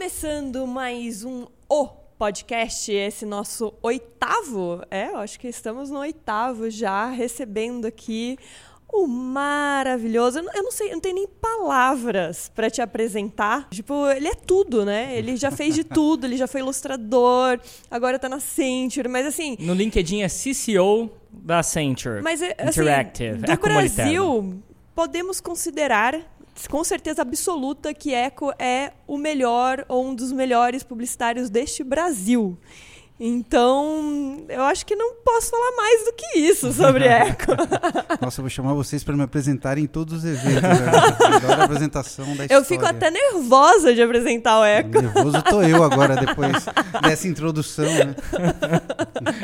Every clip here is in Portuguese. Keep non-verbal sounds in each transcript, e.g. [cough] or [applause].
Começando mais um O Podcast, esse nosso oitavo, é, eu acho que estamos no oitavo já, recebendo aqui o maravilhoso. Eu não, sei, eu não tenho nem palavras para te apresentar. Tipo, ele é tudo, né? Ele já fez de tudo, ele já foi ilustrador, agora tá na Accenture, mas assim. No LinkedIn é CCO da Accenture. Mas é, assim, Interactive. do é Brasil, podemos considerar com certeza absoluta que Eco é o melhor ou um dos melhores publicitários deste Brasil. Então, eu acho que não posso falar mais do que isso sobre [laughs] Eco. Nossa, eu vou chamar vocês para me apresentarem em todos os eventos. Né? Adoro a apresentação da história. Eu fico até nervosa de apresentar o Eco. Nervoso tô eu agora, depois dessa introdução, né?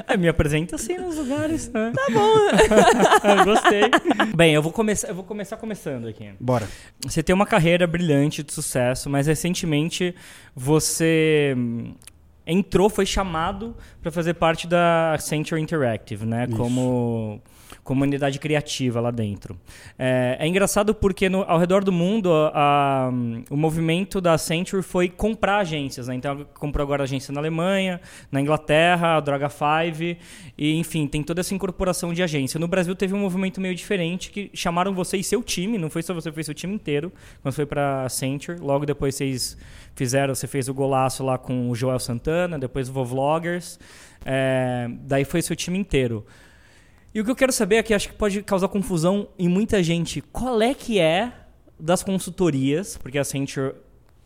É, me apresenta assim nos lugares. Né? Tá bom. [laughs] Gostei. Bem, eu vou, começar, eu vou começar começando aqui. Bora. Você tem uma carreira brilhante de sucesso, mas recentemente você entrou, foi chamado para fazer parte da Accenture Interactive, né? Isso. Como comunidade criativa lá dentro. É, é engraçado porque no, ao redor do mundo a- a- o movimento da Accenture foi comprar agências, né? Então comprou agora agência na Alemanha, na Inglaterra, a Droga 5 e enfim, tem toda essa incorporação de agência. No Brasil teve um movimento meio diferente que chamaram você e seu time, não foi só você, foi seu time inteiro, quando foi para Accenture. Logo depois vocês fizeram, você fez o golaço lá com o Joel Santana, depois o Vovloggers, é, daí foi seu time inteiro. E o que eu quero saber é que acho que pode causar confusão em muita gente. Qual é que é das consultorias, porque a Accenture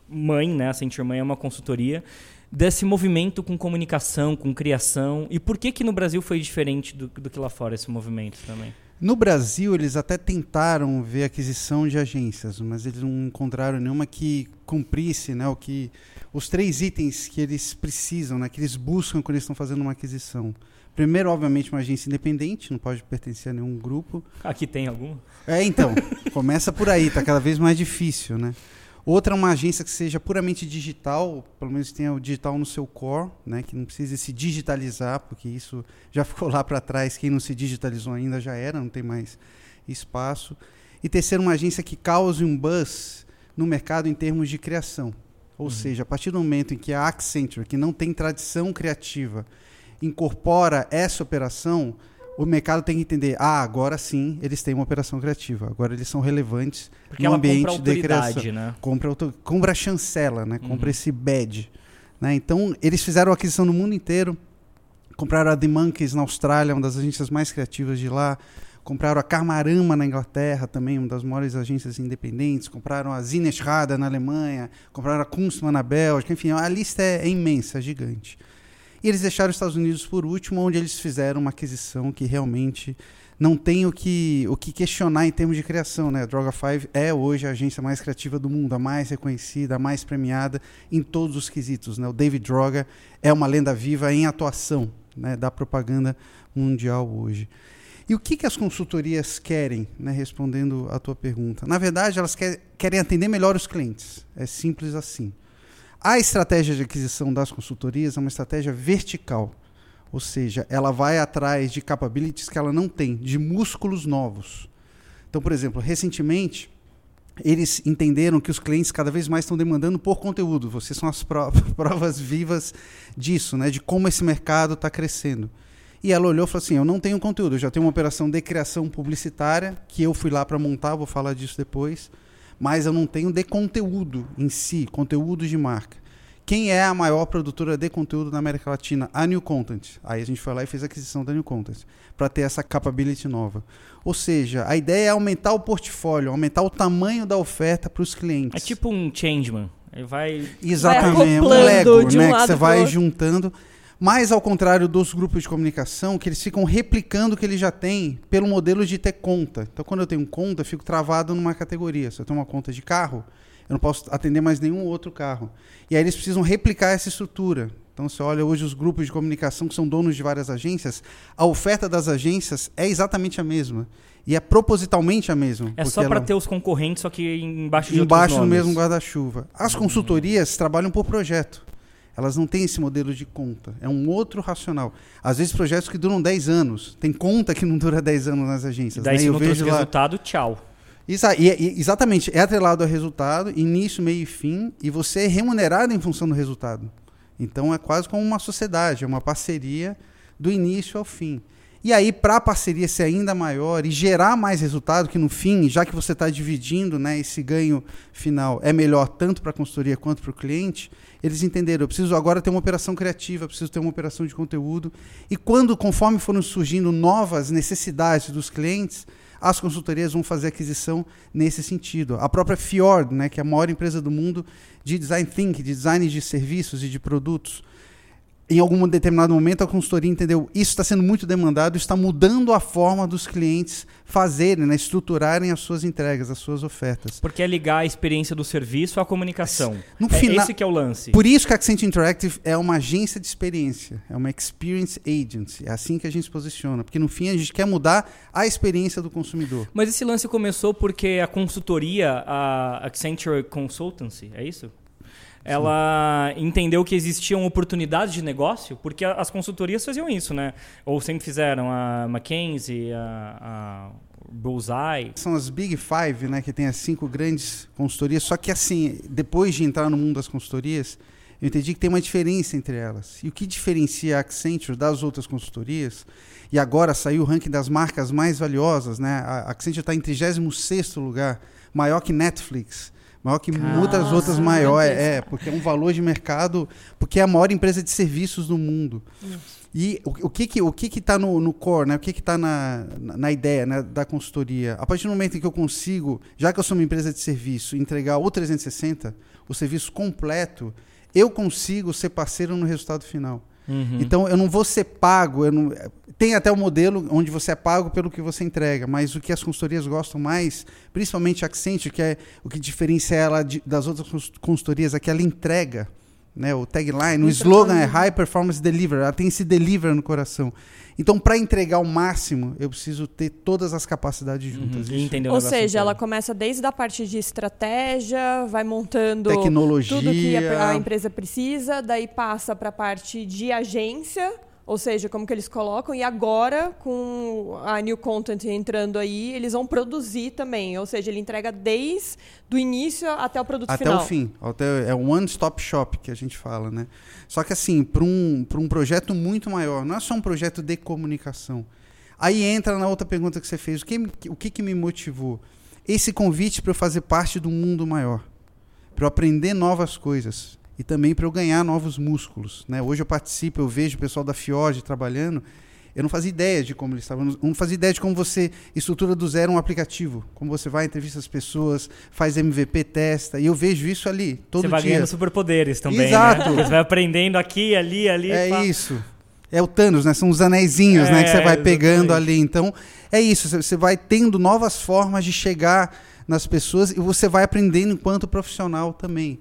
mãe, né? A Accenture mãe é uma consultoria desse movimento com comunicação, com criação. E por que que no Brasil foi diferente do, do que lá fora esse movimento também? No Brasil, eles até tentaram ver aquisição de agências, mas eles não encontraram nenhuma que cumprisse né, o que, os três itens que eles precisam, né, que eles buscam quando eles estão fazendo uma aquisição. Primeiro, obviamente, uma agência independente, não pode pertencer a nenhum grupo. Aqui tem alguma? É, então, [laughs] começa por aí, tá cada vez mais difícil, né? Outra, uma agência que seja puramente digital, pelo menos tenha o digital no seu core, né? Que não precise se digitalizar, porque isso já [laughs] ficou lá para trás. Quem não se digitalizou ainda já era, não tem mais espaço. E terceiro, uma agência que cause um buzz no mercado em termos de criação. Ou seja, a partir do momento em que a Accenture, que não tem tradição criativa, incorpora essa operação, o mercado tem que entender, ah, agora sim eles têm uma operação criativa, agora eles são relevantes Porque no ambiente compra de criação. né? Compra, auto- compra a chancela, né? compra Uhum. esse badge. Né? Então, eles fizeram a aquisição no mundo inteiro, compraram a The Monkeys na Austrália, uma das agências mais criativas de lá, compraram a Karmarama na Inglaterra, também uma das maiores agências independentes, compraram a Zineschada na Alemanha, compraram a Kunstmann na Bélgica, enfim, a lista é, é imensa, é gigante. E eles deixaram os Estados Unidos por último, onde eles fizeram uma aquisição que realmente não tem o que, o que questionar em termos de criação. Né? A Droga 5 é hoje a agência mais criativa do mundo, a mais reconhecida, a mais premiada em todos os quesitos. Né? O David Droga é uma lenda viva em atuação né, da propaganda mundial hoje. E o que, que as consultorias querem, né, respondendo à tua pergunta? Na verdade, elas quer- querem atender melhor os clientes. É simples assim. A estratégia de aquisição das consultorias é uma estratégia vertical. Ou seja, ela vai atrás de capabilities que ela não tem, de músculos novos. Então, por exemplo, recentemente, eles entenderam que os clientes cada vez mais estão demandando por conteúdo. Vocês são as pro- [laughs] provas vivas disso, né? de como esse mercado está crescendo. E ela olhou e falou assim: Eu não tenho conteúdo, eu já tenho uma operação de criação publicitária, que eu fui lá para montar, vou falar disso depois, mas eu não tenho de conteúdo em si, conteúdo de marca. Quem é a maior produtora de conteúdo na América Latina? A New Content. Aí a gente foi lá e fez a aquisição da New Content, para ter essa capability nova. Ou seja, a ideia é aumentar o portfólio, aumentar o tamanho da oferta para os clientes. É tipo um changeman. Ele vai Exatamente, um Lego, de um né? que você vai outro. juntando. Mas ao contrário dos grupos de comunicação, que eles ficam replicando o que eles já têm pelo modelo de ter conta. Então, quando eu tenho conta, eu fico travado numa categoria. Se eu tenho uma conta de carro, eu não posso atender mais nenhum outro carro. E aí eles precisam replicar essa estrutura. Então, você olha hoje os grupos de comunicação que são donos de várias agências, a oferta das agências é exatamente a mesma. E é propositalmente a mesma. É só para ela- ter os concorrentes, só que embaixo de embaixo do mesmo guarda-chuva. As consultorias trabalham por projeto. Elas não têm esse modelo de conta. É um outro racional. Às vezes projetos que duram 10 anos. Tem conta que não dura [laughs] 10 anos nas agências. Daí né? se Eu não vejo lá. resultado, tchau. Exa e, e, exatamente, é atrelado ao resultado, início, meio e fim, e você é remunerado em função do resultado. Então é quase como uma sociedade, é uma parceria do início ao fim. E aí, para a parceria ser ainda maior e gerar mais resultado, que no fim, já que você está dividindo né, esse ganho final, é melhor tanto para a consultoria quanto para o cliente, eles entenderam, eu preciso agora ter uma operação criativa, preciso ter uma operação de conteúdo. E quando, conforme foram surgindo novas necessidades dos clientes, as consultorias vão fazer aquisição nesse sentido. A própria Fjord, né, que é a maior empresa do mundo de design thinking, de design de serviços e de produtos, em algum determinado momento a consultoria entendeu isso está sendo muito demandado, está mudando a forma dos clientes fazerem, né, estruturarem as suas entregas, as suas ofertas. Porque é ligar a experiência do serviço à comunicação. No é final, esse que é o lance. Por isso que a Accent Interactive é uma agência de experiência, é uma experience agency. É assim que a gente se posiciona, porque no fim a gente quer mudar a experiência do consumidor. Mas esse lance começou porque a consultoria, a Accenture Consultancy, é isso? Ela entendeu que existiam oportunidades de negócio, porque as consultorias faziam isso, né? Ou sempre fizeram, a McKinsey, a, a Bullseye. São as Big Five, né? Que tem as cinco grandes consultorias. Só que assim, depois de entrar no mundo das consultorias, eu entendi que tem uma diferença entre elas. E o que diferencia a Accenture das outras consultorias, e agora saiu o ranking das marcas mais valiosas, né? A Accenture está em 36 lugar, maior que Netflix maior que muitas outras maiores. É, porque é um valor de mercado, porque é a maior empresa de serviços do mundo. Isso. E o, o, que que o que que está no, no core, né? O que que está na, na, na, ideia né, da consultoria? A partir do momento em que eu consigo, já que eu sou uma empresa de serviço, entregar o 360, o serviço completo, eu consigo ser parceiro no resultado final. Uhum. Então eu não vou ser pago, eu não, tem até o um modelo onde você é pago pelo que você entrega, mas o que as consultorias gostam mais, principalmente a Accenture, que é o que diferencia ela de, das outras consultorias, é que ela entrega. Né, o tagline, o slogan é High Performance Deliver, ela tem esse deliver no coração. Então, para entregar o máximo, eu preciso ter todas as capacidades uhum. juntas. Uhum. Ou seja, ela começa desde a parte de estratégia, vai montando Tecnologia. tudo que a, a empresa precisa, daí passa para a parte de agência, ou seja, como que eles colocam, e agora, com a New Content entrando aí, eles vão produzir também. Ou seja, ele entrega desde o início até o produto até final. Até o fim. Até, é um one-stop shop que a gente fala, né? Só que assim, para um, um projeto muito maior, não é só um projeto de comunicação. Aí entra na outra pergunta que você fez. O que, o que, que me motivou? Esse convite para eu fazer parte do mundo maior. Para eu aprender novas coisas e também para eu ganhar novos músculos. Né? Hoje eu participo, eu vejo o pessoal da Fiord trabalhando. Eu não fazia ideia de como eles estavam, não fazia ideia de como você estrutura do zero um aplicativo, como você vai entrevista as pessoas, faz MVP, testa, e eu vejo isso ali todo você dia. Você vai ganhando superpoderes também, né? Exato. né? Você vai aprendendo aqui, ali, ali. É pá. isso. É o Thanos, né? São os anéisinhos, é, né? Que você vai pegando ali. Então, é isso. Você vai tendo novas formas de chegar nas pessoas e você vai aprendendo enquanto profissional também.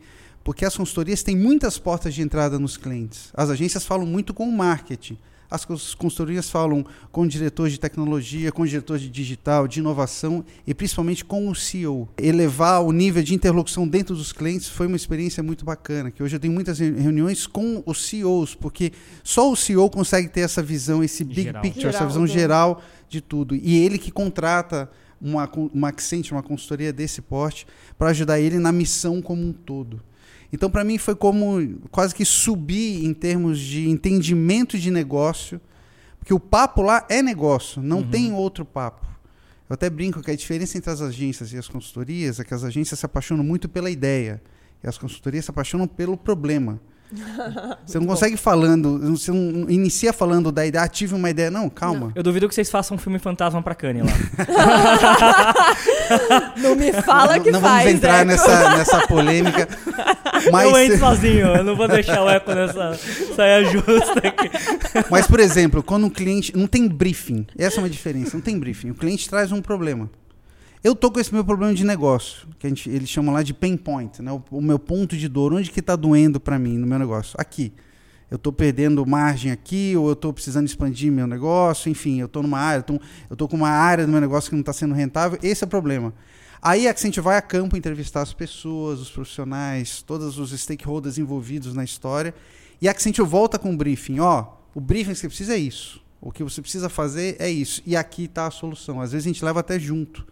Porque as consultorias têm muitas portas de entrada nos clientes. As agências falam muito com o marketing. As consultorias falam com o diretor de tecnologia, com o diretor de digital, de inovação e principalmente com o CEO. Elevar o nível de interlocução dentro dos clientes foi uma experiência muito bacana, que hoje eu tenho muitas reuniões com os CEOs, porque só o CEO consegue ter essa visão, esse big geral. picture, geral, essa visão geral de tudo. E ele que contrata uma, uma Accent, uma consultoria desse porte, para ajudar ele na missão como um todo. Então, para mim, foi como quase que subir em termos de entendimento de negócio, porque o papo lá é negócio, não uhum. tem outro papo. Eu até brinco que a diferença entre as agências e as consultorias é que as agências se apaixonam muito pela ideia e as consultorias se apaixonam pelo problema. [laughs] Você não consegue falando, você não inicia falando da ideia, ative uma ideia, não, calma. Não. Eu duvido que vocês façam um filme fantasma pra Kanye lá. [laughs] não me fala que não, não faz. Não vamos entrar nessa, nessa polêmica. [laughs] Mas... Eu entro sozinho, eu não vou deixar o eco nessa saia justa aqui. Mas, por exemplo, quando um cliente. Não tem briefing. Essa é uma diferença, não tem briefing. O cliente traz um problema. Eu tô com esse meu problema de negócio, que a gente, eles chamam lá de pain point, né? o, o meu ponto de dor, onde que está doendo para mim no meu negócio? Aqui. Eu estou perdendo margem aqui, ou eu estou precisando expandir meu negócio, enfim, eu estou numa área, eu estou com uma área do meu negócio que não está sendo rentável, esse é o problema. Aí a gente vai a campo entrevistar as pessoas, os profissionais, todos os stakeholders envolvidos na história, e a Accenture volta com um briefing, ó, o briefing que você precisa é isso, o que você precisa fazer é isso, e aqui está a solução. Às vezes a gente leva até junto.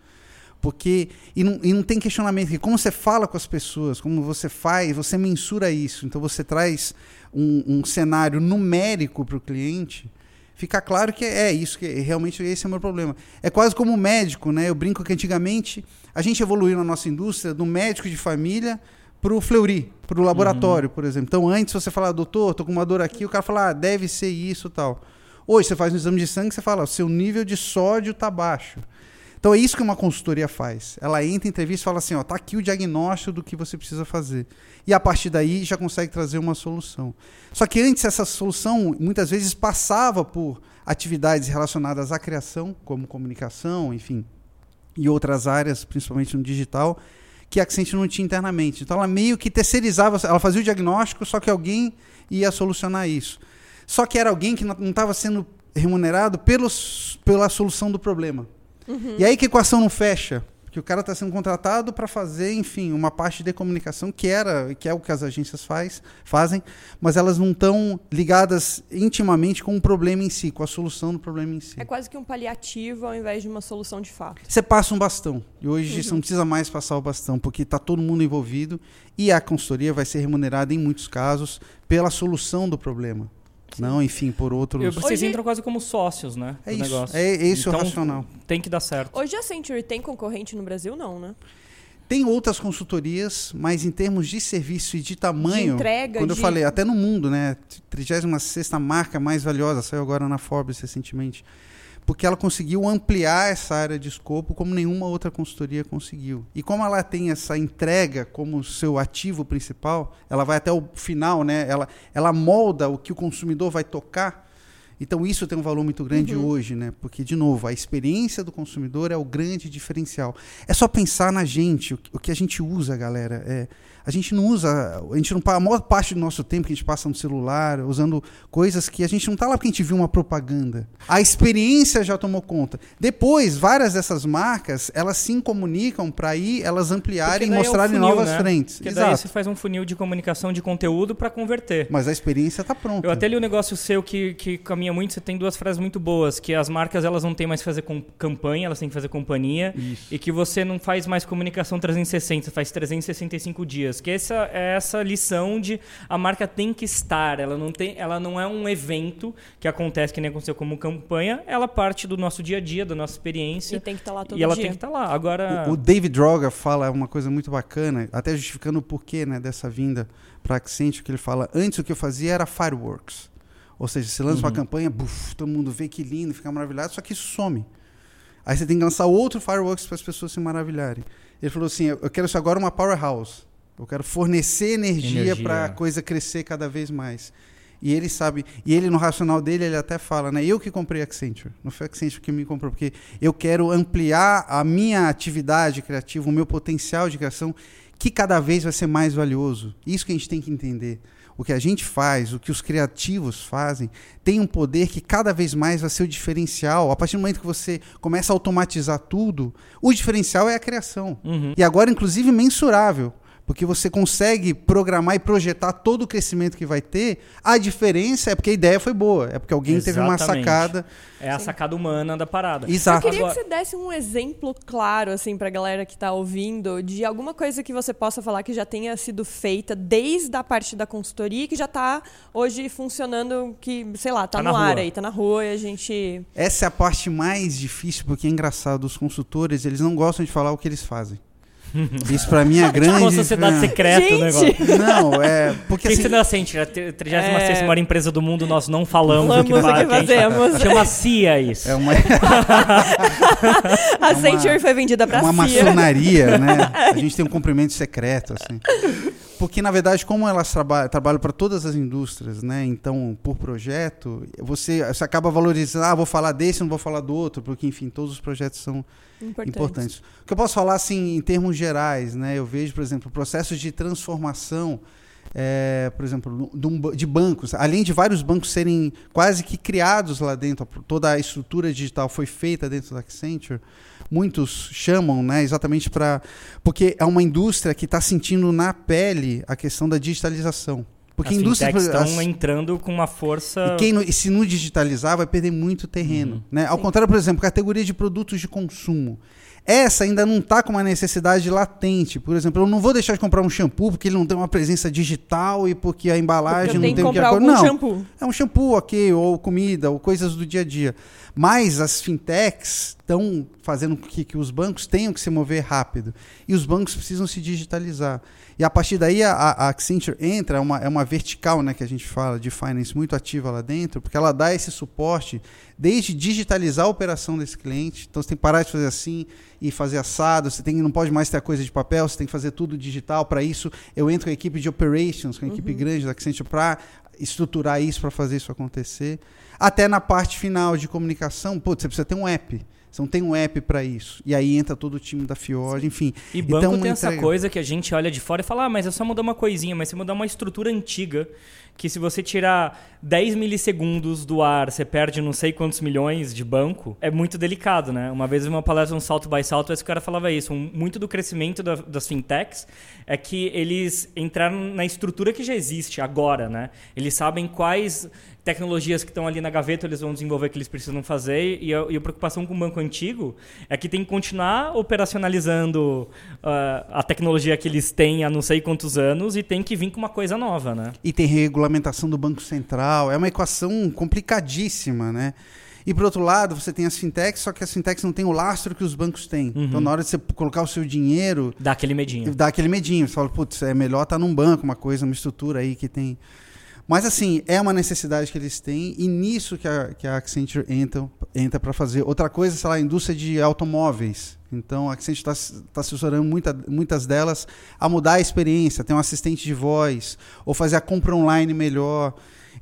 Porque. E não, e não tem questionamento. E como você fala com as pessoas, como você faz, você mensura isso. Então você traz um, um cenário numérico para o cliente. Fica claro que é isso, que realmente esse é o meu problema. É quase como o médico, né? Eu brinco que antigamente a gente evoluiu na nossa indústria do médico de família para o Fleury, para o laboratório, uhum. por exemplo. Então, antes você falar, doutor, tô com uma dor aqui, o cara fala, ah, deve ser isso tal. Hoje você faz um exame de sangue, você fala, seu nível de sódio está baixo. Então é isso que uma consultoria faz. Ela entra em entrevista e fala assim, ó, tá aqui o diagnóstico do que você precisa fazer. E a partir daí já consegue trazer uma solução. Só que antes essa solução muitas vezes passava por atividades relacionadas à criação, como comunicação, enfim, e outras áreas, principalmente no digital, que a Accent não tinha internamente. Então ela meio que terceirizava, ela fazia o diagnóstico, só que alguém ia solucionar isso. Só que era alguém que não estava sendo remunerado pelos, pela solução do problema. Uhum. E aí que a equação não fecha. Porque o cara está sendo contratado para fazer, enfim, uma parte de comunicação que era, que é o que as agências faz, fazem, mas elas não estão ligadas intimamente com o problema em si, com a solução do problema em si. É quase que um paliativo ao invés de uma solução de fato. Você passa um bastão. E hoje uhum. você não precisa mais passar o bastão, porque está todo mundo envolvido e a consultoria vai ser remunerada em muitos casos pela solução do problema. Não, enfim, por outros. Vocês Hoje... entram quase como sócios, né? É isso. Negócio. É, é isso então, o racional. Tem que dar certo. Hoje a Century tem concorrente no Brasil, não, né? Tem outras consultorias, mas em termos de serviço e de tamanho. De entrega, quando de... eu falei, até no mundo, né? 36 marca mais valiosa, saiu agora na Forbes recentemente porque ela conseguiu ampliar essa área de escopo como nenhuma outra consultoria conseguiu. E como ela tem essa entrega como seu ativo principal, ela vai até o final, né? ela, ela molda o que o consumidor vai tocar. Então isso tem um valor muito grande uhum. hoje, né? Porque de novo, a experiência do consumidor é o grande diferencial. É só pensar na gente, o, que a gente usa, galera. É, a gente não usa, a gente não a maior parte do nosso tempo que a gente passa no celular, usando coisas que a gente não está lá porque a gente viu uma propaganda. A experiência já tomou conta. Depois, várias dessas marcas, elas se comunicam para aí elas ampliarem e mostrarem é funil, novas né? frentes. Porque Exato. daí você faz um funil de comunicação de conteúdo para converter. Mas a experiência está pronta. Eu até li um negócio seu que, que caminha muito, você tem duas frases muito boas, que as marcas elas não têm mais que fazer com campanha, elas têm que fazer companhia, Isso. e que você não faz mais comunicação 360, faz 365 dias que essa é essa lição de a marca tem que estar, ela não tem, ela não é um evento que acontece que nem aconteceu como campanha, ela parte do nosso dia a dia, da nossa experiência. E tem que estar tá lá todo E ela dia. tem que estar tá lá. Agora o, o, David Droga fala uma coisa muito bacana, até justificando o porquê, né, dessa vinda para Accenture, que ele fala, antes o que eu fazia era fireworks. Ou seja, você lança uhum. uma campanha, buf, todo mundo vê que lindo, fica maravilhado, só que isso some. Aí você tem que lançar outro fireworks para as pessoas se maravilharem. Ele falou assim: eu quero isso agora uma powerhouse. Eu quero fornecer energia, energia. para a coisa crescer cada vez mais. E ele sabe, e ele no racional dele, ele até fala, né? Eu que comprei Accenture, não foi Accenture que me comprou, porque eu quero ampliar a minha atividade criativa, o meu potencial de criação, que cada vez vai ser mais valioso. Isso que a gente tem que entender. O que a gente faz, o que os criativos fazem, tem um poder que cada vez mais vai ser o diferencial. A partir do momento que você começa a automatizar tudo, o diferencial é a criação. Uhum. E agora, inclusive, mensurável porque você consegue programar e projetar todo o crescimento que vai ter. A diferença é porque a ideia foi boa, é porque alguém Exatamente. teve uma sacada. É a sacada humana da parada. Exato. Eu queria que você desse um exemplo claro, assim, pra galera que está ouvindo, de alguma coisa que você possa falar que já tenha sido feita desde a parte da consultoria que já está hoje funcionando, que, sei lá, está tá no ar rua. aí, está na rua e a gente. Essa é a parte mais difícil, porque é engraçado, os consultores, eles não gostam de falar o que eles fazem. [laughs] Isso pra mim é grande. Tipo uma sociedade secreta o negócio. Não, é. Porque assim. Você não sente, a 36 é... maior empresa do mundo, nós não falamos, falamos o que, faz, que fazemos. Chama CIA isso. É uma. [laughs] a Century foi vendida pra uma CIA. Uma maçonaria, né? [laughs] A gente tem um cumprimento secreto, assim. Porque, na verdade, como elas traba trabalham para todas as indústrias, né? Então, por projeto, você, você acaba valorizando, ah, vou falar desse, não vou falar do outro, porque, enfim, todos os projetos são importantes. importantes. O que eu posso falar, assim, em termos gerais, né? Eu vejo, por exemplo, processos de transformação, é, por exemplo, de bancos, além de vários bancos serem quase que criados lá dentro, toda a estrutura digital foi feita dentro da Accenture, muitos chamam, né, exatamente para. Porque é uma indústria que está sentindo na pele a questão da digitalização. Porque as indústrias estão as... entrando com uma força. E quem se não digitalizar vai perder muito terreno. Uhum. Né? Ao Sim. contrário, por exemplo, categoria de produtos de consumo Essa ainda não está com uma necessidade latente. Por exemplo, eu não vou deixar de comprar um shampoo porque ele não tem uma presença digital e porque a embalagem Porque não tem o que não. shampoo. É um shampoo, ok, ou comida, ou coisas do dia a dia. Mas as fintechs estão fazendo com que, que os bancos tenham que se mover rápido. E os bancos precisam se digitalizar. E a partir daí a, a Accenture entra, é uma, é uma vertical né, que a gente fala de finance muito ativa lá dentro, porque ela dá esse suporte desde digitalizar a operação desse cliente. Então você tem que parar de fazer assim e fazer assado, você tem, não pode mais ter a coisa de papel, você tem que fazer tudo digital. Para isso, eu entro com a equipe de operations, com a equipe grande da Accenture para estruturar isso, para fazer isso acontecer. Até na parte final de comunicação, putz, você precisa ter um app. Você não tem um app para isso. E aí entra todo o time da Fiord, enfim. E banco Então, tem essa entrega- coisa que a gente olha de fora e fala, ah, mas é só mudar uma coisinha, mas se mudar uma estrutura antiga, que se você tirar 10 milissegundos do ar, você perde não sei quantos milhões de banco, é muito delicado, né? Uma vez uma palestra, um salto by salto, esse cara falava isso. Um- muito do crescimento da- das fintechs é que eles entraram na estrutura que já existe agora, né? Eles sabem quais tecnologias que estão ali na gaveta eles vão desenvolver que eles precisam fazer e a, e a preocupação com o banco antigo é que tem que continuar operacionalizando ah, a tecnologia que eles têm há não sei quantos anos e tem que vir com uma coisa nova, né? E tem regulamentação do Banco Central. É uma equação complicadíssima, né? E por outro lado, você tem as fintechs, só que as fintechs não têm o lastro que os bancos têm. Uhum. Então, na hora de você colocar o seu dinheiro, Dá aquele medinho. dá aquele medinho. Você fala, putz, é melhor estar num banco, uma coisa, uma estrutura aí que tem. Mas assim, é uma necessidade que eles têm e nisso que a, que a Accenture entra, entra para fazer. Outra coisa, sei lá, a indústria de automóveis. Então a Accenture está tá assessorando muita, muitas delas a mudar a experiência, ter um assistente de voz, ou fazer a compra online melhor.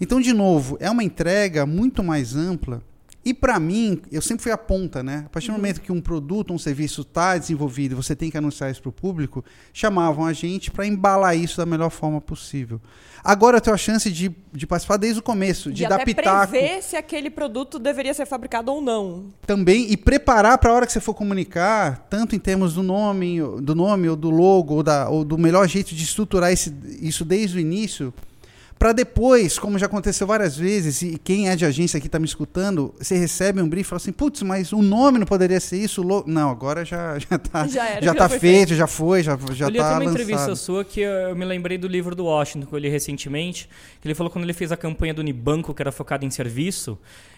Então, de novo, é uma entrega muito mais ampla. E para mim, eu sempre fui a ponta, né? A partir do momento que um produto, um serviço está desenvolvido e você tem que anunciar isso para o público, chamavam a gente para embalar isso da melhor forma possível. Agora eu tenho a chance de, de participar desde o começo, de, De dar até pitaco prever se aquele produto deveria ser fabricado ou não. também e preparar para a hora que você for comunicar, tanto em termos do nome, do nome ou do logo ou, da, ou do melhor jeito de estruturar esse, isso desde o início, para depois, como já aconteceu várias vezes, e quem é de agência aqui está me escutando, você recebe um brief e fala assim, putz, mas o nome não poderia ser isso? o logo-" Não, agora já [laughs] já está Já era, já já tá foi feito, já foi, já já eu li está uma entrevista lançado. sua que eu me lembrei do livro do Washington que eu li recentemente, que ele falou quando ele fez a campanha do Unibanco, que era focada em serviço,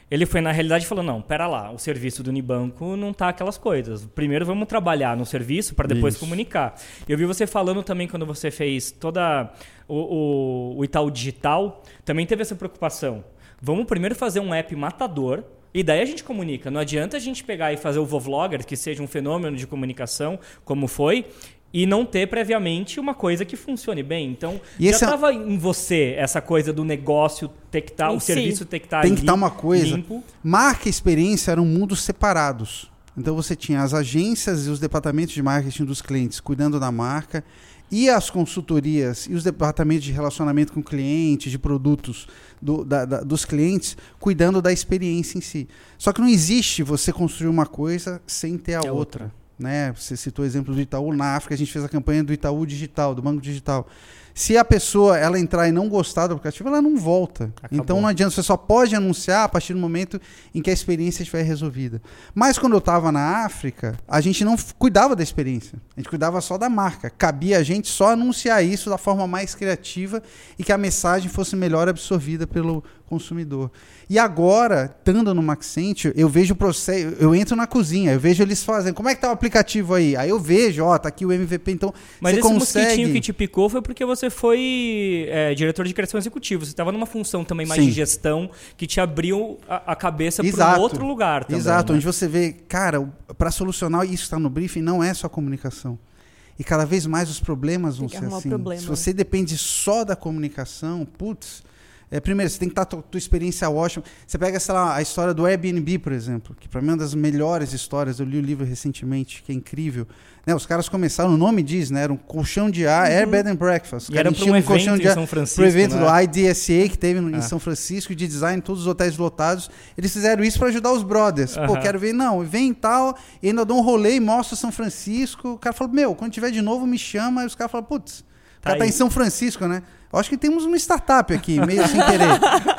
ele foi na realidade e falou: não, pera lá, o serviço do Unibanco não tá aquelas coisas. Primeiro vamos trabalhar no serviço para depois Isso. comunicar. Eu vi você falando também quando você fez toda o, o, o Itaú Digital, também teve essa preocupação. Vamos primeiro fazer um app matador. E daí a gente comunica. Não adianta a gente pegar e fazer o Vovlogger, que seja um fenômeno de comunicação, como foi, e não ter previamente uma coisa que funcione bem. Então, E já esse é- estava em você essa coisa do negócio ter que estar, Em o si. serviço ter que estar Tem que estar uma coisa. limpo. Marca e experiência eram mundos separados. Então você tinha as agências e os departamentos de marketing dos clientes cuidando da marca e as consultorias e os departamentos de relacionamento com o cliente, de produtos do- da- da- dos clientes, cuidando da experiência em si. Só que não existe você construir uma coisa sem ter a É outra. outra. Né? Você citou o exemplo do Itaú. Na África a gente fez a campanha do Itaú Digital, do Banco Digital. Se a pessoa ela entrar e não gostar do aplicativo, ela não volta. Acabou. Então não adianta, você só pode anunciar a partir do momento em que a experiência estiver resolvida. Mas quando eu estava na África, a gente não cuidava da experiência. A gente cuidava só da marca. Cabia a gente só anunciar isso da forma mais criativa e que a mensagem fosse melhor absorvida pelo consumidor. E agora, estando no Maxente, eu vejo o processo, eu entro na cozinha, eu vejo eles fazendo, como é que tá o aplicativo aí? Aí eu vejo, ó, tá aqui o MVP, então Mas você esse consegue... mosquitinho que te picou foi porque você foi é, diretor de criação executiva. Você estava numa função também mais Sim. de gestão que te abriu a, a cabeça para um outro lugar também. Exato, né? onde você vê, cara, para solucionar isso está no briefing, não é só comunicação. E cada vez mais os problemas vão Tem que ser assim. problema. Se você depende só da comunicação, putz. É, primeiro, você tem que estar tua, tua experiência ótima. Você pega, sei lá, a história do Airbnb, por exemplo, que para mim é uma das melhores histórias. Eu li o livro recentemente, que é incrível. Né, os caras começaram, o nome diz, né? Era um colchão de ar, Air Bed and Breakfast. Era para um colchão de ar- São Francisco. pro evento né? do IDSA que teve no- em Ah. São Francisco de design, todos os hotéis lotados. Eles fizeram isso para ajudar os brothers. Pô, Aham. quero ver, não, vem e tal, e ainda dou um rolê e mostro São Francisco. O cara falou, meu, quando tiver de novo me chama. E os caras falam, putz, o Tá cara tá aí. em São Francisco, né? Eu acho que temos uma startup aqui, meio sem querer.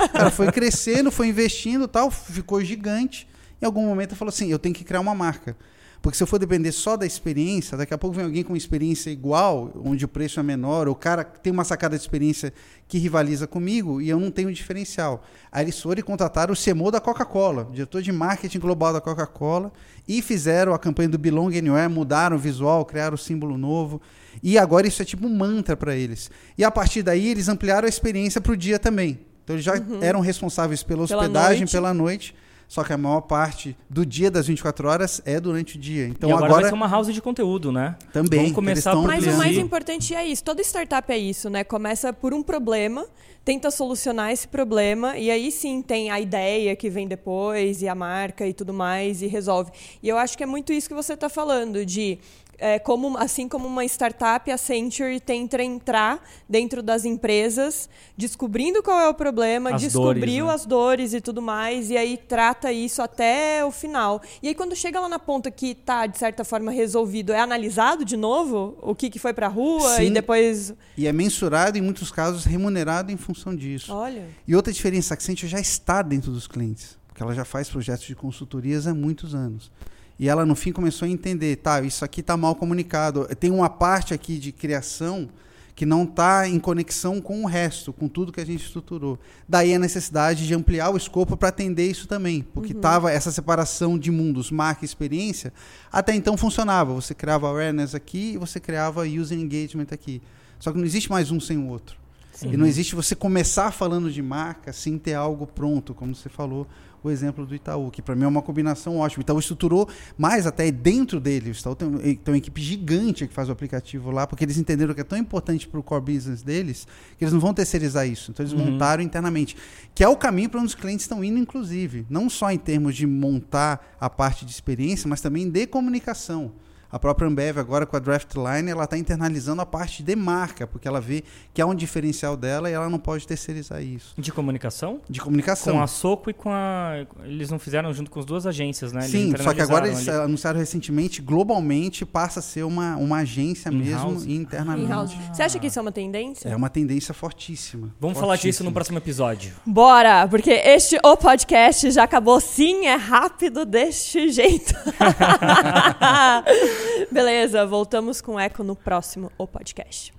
O cara foi crescendo, foi investindo tal, ficou gigante. Em algum momento falou assim, eu tenho que criar uma marca. Porque se eu for depender só da experiência, daqui a pouco vem alguém com experiência igual, onde o preço é menor, ou o cara tem uma sacada de experiência que rivaliza comigo e eu não tenho um diferencial. Aí eles foram e contrataram o CMO da Coca-Cola, diretor de marketing global da Coca-Cola, e fizeram a campanha do Belong Anywhere, mudaram o visual, criaram o símbolo novo. E agora isso é tipo um mantra para eles. E a partir daí eles ampliaram a experiência para o dia também. Então eles já uhum. eram responsáveis pela hospedagem, pela noite. Pela noite só que a maior parte do dia das 24 horas é durante o dia. Então e agora, agora vai ser uma house de conteúdo, né? Também. Vamos começar por Mas o mais importante é isso. Toda startup é isso, né? Começa por um problema, tenta solucionar esse problema e aí sim tem a ideia que vem depois e a marca e tudo mais e resolve. E eu acho que é muito isso que você está falando de é, como, assim como uma startup, a Century tenta entrar dentro das empresas, descobrindo qual é o problema, as descobriu dores, né? as dores e tudo mais, e aí trata isso até o final. E aí, quando chega lá na ponta que está, de certa forma, resolvido, é analisado de novo o que, que foi para a rua Sim. e depois. E é mensurado, em muitos casos, remunerado em função disso. Olha. E outra diferença, a Accenture já está dentro dos clientes, porque ela já faz projetos de consultorias há muitos anos. E ela, no fim, começou a entender, tá, isso aqui está mal comunicado. Tem uma parte aqui de criação que não está em conexão com o resto, com tudo que a gente estruturou. Daí a necessidade de ampliar o escopo para atender isso também, porque estava uhum. essa separação de mundos, marca e experiência, até então funcionava. Você criava awareness aqui e você criava user engagement aqui. Só que não existe mais um sem o outro. Sim. E não existe você começar falando de marca sem ter algo pronto, como você falou o exemplo do Itaú, que para mim é uma combinação ótima. O Itaú estruturou mais até dentro dele. O Itaú tem, tem uma equipe gigante que faz o aplicativo lá, porque eles entenderam que é tão importante para o core business deles que eles não vão terceirizar isso. Então eles uhum. montaram internamente. Que é o caminho para onde os clientes estão indo, inclusive. Não só em termos de montar a parte de experiência, mas também de comunicação. A própria Ambev, agora com a Draftline, ela está internalizando a parte de marca, porque ela vê que há um diferencial dela e ela não pode terceirizar isso. De comunicação? De comunicação. Com a Soco e com a. Eles não fizeram junto com as duas agências, né? Sim, só que agora eles ali. anunciaram recentemente, globalmente passa a ser uma, uma agência mesmo internamente. Ah. Você acha que isso é uma tendência? É uma tendência fortíssima. Vamos fortíssima. falar disso no próximo episódio. Bora, porque este O Podcast já acabou sim, é rápido deste jeito. [laughs] [laughs] Beleza, voltamos com Eco no próximo O Podcast.